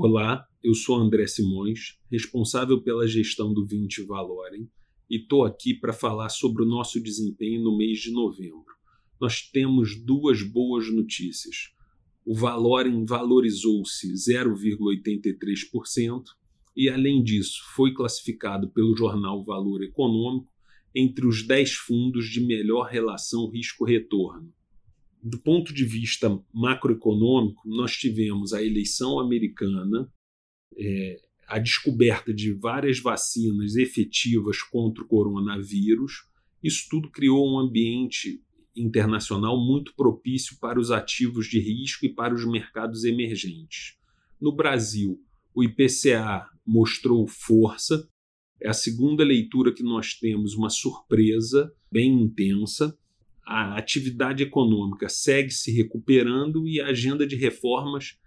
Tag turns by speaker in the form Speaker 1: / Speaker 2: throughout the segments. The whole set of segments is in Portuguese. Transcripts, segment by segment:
Speaker 1: Olá, eu sou André Simões, responsável pela gestão do Vinte Valorem, e estou aqui para falar sobre o nosso desempenho no mês de novembro. Nós temos duas boas notícias. O Valorem valorizou-se 0,83% e, além disso, foi classificado pelo jornal Valor Econômico entre os 10 fundos de melhor relação risco-retorno do ponto de vista macroeconômico, nós tivemos a eleição americana, é, a descoberta de várias vacinas efetivas contra o coronavírus. Isso tudo criou um ambiente internacional muito propício para os ativos de risco e para os mercados emergentes. No Brasil, o IPCA mostrou força. É a segunda leitura que nós temos, uma surpresa bem intensa a atividade econômica segue se recuperando e a agenda de reformas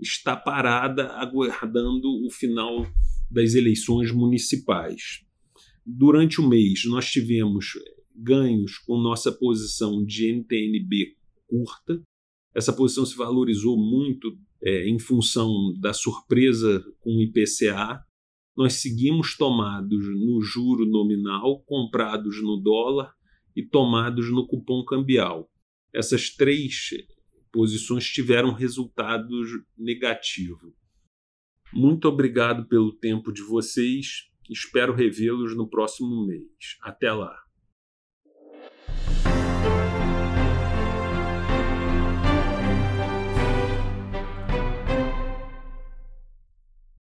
Speaker 1: está parada, aguardando o final das eleições municipais. Durante o mês, nós tivemos ganhos com nossa posição de NTNB curta. Essa posição se valorizou muito é, em função da surpresa com o IPCA. Nós seguimos tomados no juro nominal, comprados no dólar e tomados no cupom cambial. Essas três posições tiveram resultados negativos. Muito obrigado pelo tempo de vocês. Espero revê-los no próximo mês. Até lá.